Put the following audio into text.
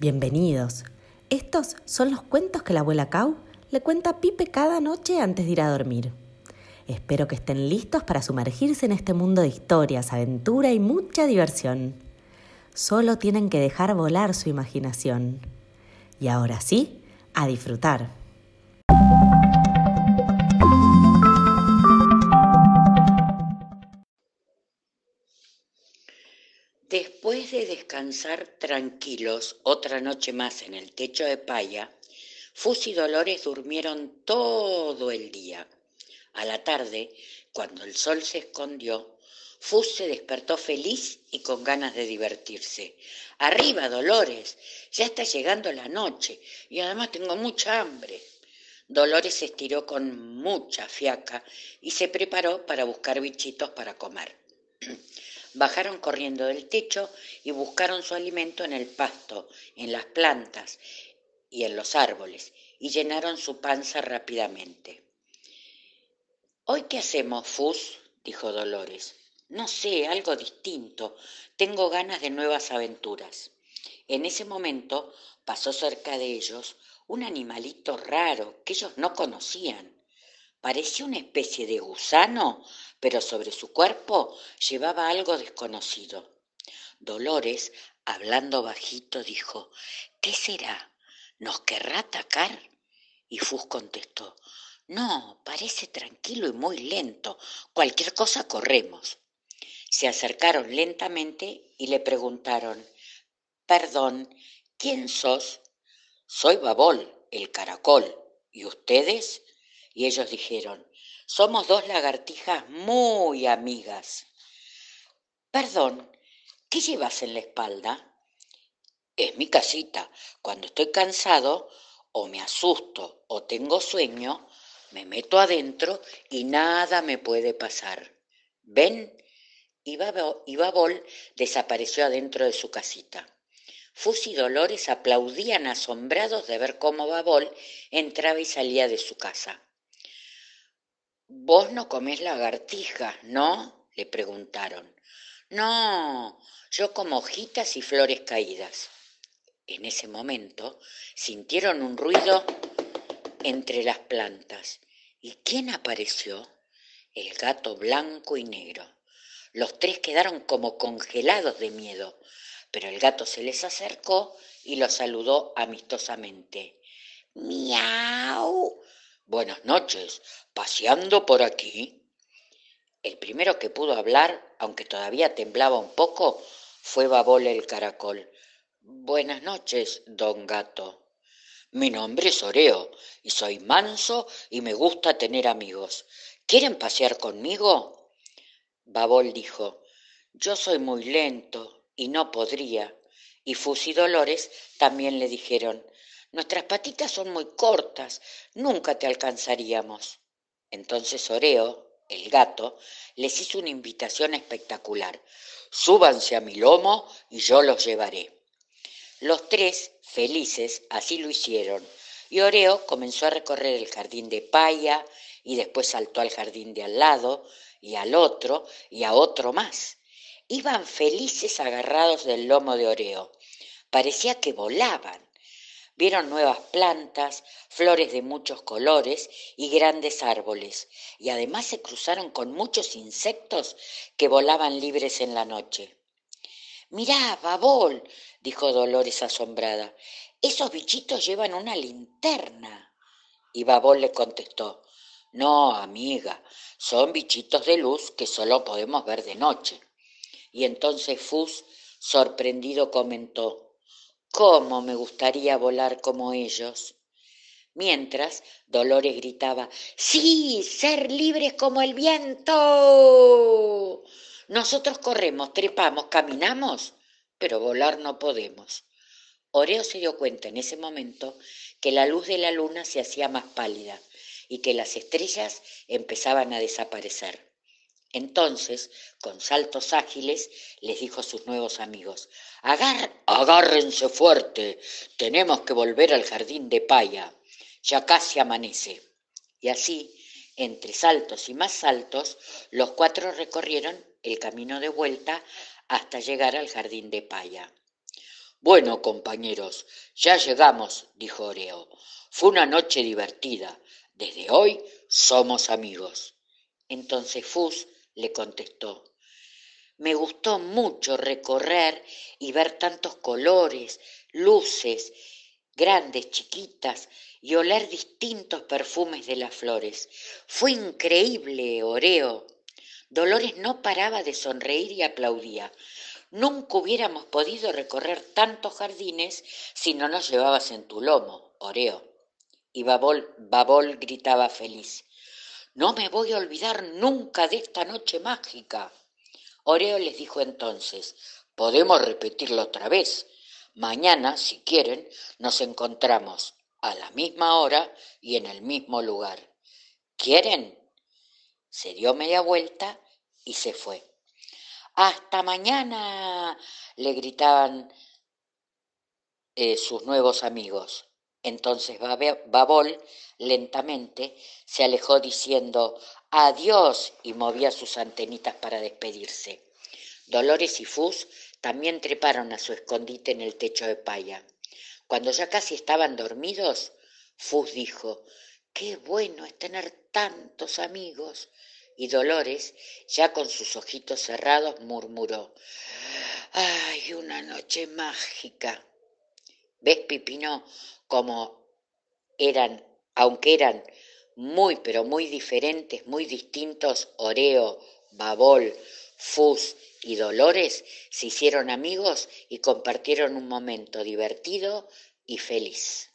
Bienvenidos. Estos son los cuentos que la abuela Cau le cuenta a Pipe cada noche antes de ir a dormir. Espero que estén listos para sumergirse en este mundo de historias, aventura y mucha diversión. Solo tienen que dejar volar su imaginación. Y ahora sí, a disfrutar. Después de descansar tranquilos otra noche más en el techo de paya, Fus y Dolores durmieron todo el día. A la tarde, cuando el sol se escondió, Fus se despertó feliz y con ganas de divertirse. Arriba, Dolores, ya está llegando la noche y además tengo mucha hambre. Dolores se estiró con mucha fiaca y se preparó para buscar bichitos para comer. Bajaron corriendo del techo y buscaron su alimento en el pasto, en las plantas y en los árboles, y llenaron su panza rápidamente. ¿Hoy qué hacemos, Fus? dijo Dolores. No sé, algo distinto. Tengo ganas de nuevas aventuras. En ese momento pasó cerca de ellos un animalito raro que ellos no conocían. Parecía una especie de gusano, pero sobre su cuerpo llevaba algo desconocido. Dolores, hablando bajito, dijo, ¿Qué será? ¿Nos querrá atacar? Y Fus contestó, No, parece tranquilo y muy lento. Cualquier cosa corremos. Se acercaron lentamente y le preguntaron, Perdón, ¿quién sos? Soy Babol, el caracol. ¿Y ustedes? Y ellos dijeron, somos dos lagartijas muy amigas. Perdón, ¿qué llevas en la espalda? Es mi casita. Cuando estoy cansado, o me asusto o tengo sueño, me meto adentro y nada me puede pasar. ¿Ven? Y Babol desapareció adentro de su casita. Fus y Dolores aplaudían asombrados de ver cómo Babol entraba y salía de su casa. Vos no comés lagartijas, ¿no? le preguntaron. No, yo como hojitas y flores caídas. En ese momento sintieron un ruido entre las plantas. ¿Y quién apareció? El gato blanco y negro. Los tres quedaron como congelados de miedo, pero el gato se les acercó y los saludó amistosamente. ¡Miau! Buenas noches, paseando por aquí. El primero que pudo hablar, aunque todavía temblaba un poco, fue Babol el caracol. Buenas noches, don gato. Mi nombre es Oreo y soy manso y me gusta tener amigos. ¿Quieren pasear conmigo? Babol dijo, yo soy muy lento y no podría. Y Fus y Dolores también le dijeron, Nuestras patitas son muy cortas, nunca te alcanzaríamos. Entonces Oreo, el gato, les hizo una invitación espectacular. Súbanse a mi lomo y yo los llevaré. Los tres, felices, así lo hicieron, y Oreo comenzó a recorrer el jardín de paya y después saltó al jardín de al lado y al otro y a otro más. Iban felices agarrados del lomo de Oreo. Parecía que volaban. Vieron nuevas plantas, flores de muchos colores y grandes árboles, y además se cruzaron con muchos insectos que volaban libres en la noche. Mirá, Babol, dijo Dolores asombrada, esos bichitos llevan una linterna. Y Babol le contestó, no, amiga, son bichitos de luz que solo podemos ver de noche. Y entonces Fus, sorprendido, comentó, ¿Cómo me gustaría volar como ellos? Mientras Dolores gritaba, Sí, ser libres como el viento. Nosotros corremos, trepamos, caminamos, pero volar no podemos. Oreo se dio cuenta en ese momento que la luz de la luna se hacía más pálida y que las estrellas empezaban a desaparecer. Entonces, con saltos ágiles, les dijo a sus nuevos amigos, agárrense fuerte, tenemos que volver al jardín de paya, ya casi amanece. Y así, entre saltos y más saltos, los cuatro recorrieron el camino de vuelta hasta llegar al jardín de paya. Bueno, compañeros, ya llegamos, dijo Oreo. Fue una noche divertida. Desde hoy somos amigos. Entonces Fus le contestó, me gustó mucho recorrer y ver tantos colores, luces, grandes, chiquitas, y oler distintos perfumes de las flores. Fue increíble, Oreo. Dolores no paraba de sonreír y aplaudía. Nunca hubiéramos podido recorrer tantos jardines si no nos llevabas en tu lomo, Oreo. Y Babol, Babol gritaba feliz. No me voy a olvidar nunca de esta noche mágica. Oreo les dijo entonces, podemos repetirlo otra vez. Mañana, si quieren, nos encontramos a la misma hora y en el mismo lugar. ¿Quieren? Se dio media vuelta y se fue. Hasta mañana, le gritaban eh, sus nuevos amigos. Entonces Babol lentamente se alejó diciendo adiós y movía sus antenitas para despedirse. Dolores y Fus también treparon a su escondite en el techo de paya. Cuando ya casi estaban dormidos, Fus dijo, qué bueno es tener tantos amigos. Y Dolores, ya con sus ojitos cerrados, murmuró, ¡ay, una noche mágica! ¿Ves, Pipino, cómo eran, aunque eran muy, pero muy diferentes, muy distintos, Oreo, Babol, Fus y Dolores se hicieron amigos y compartieron un momento divertido y feliz.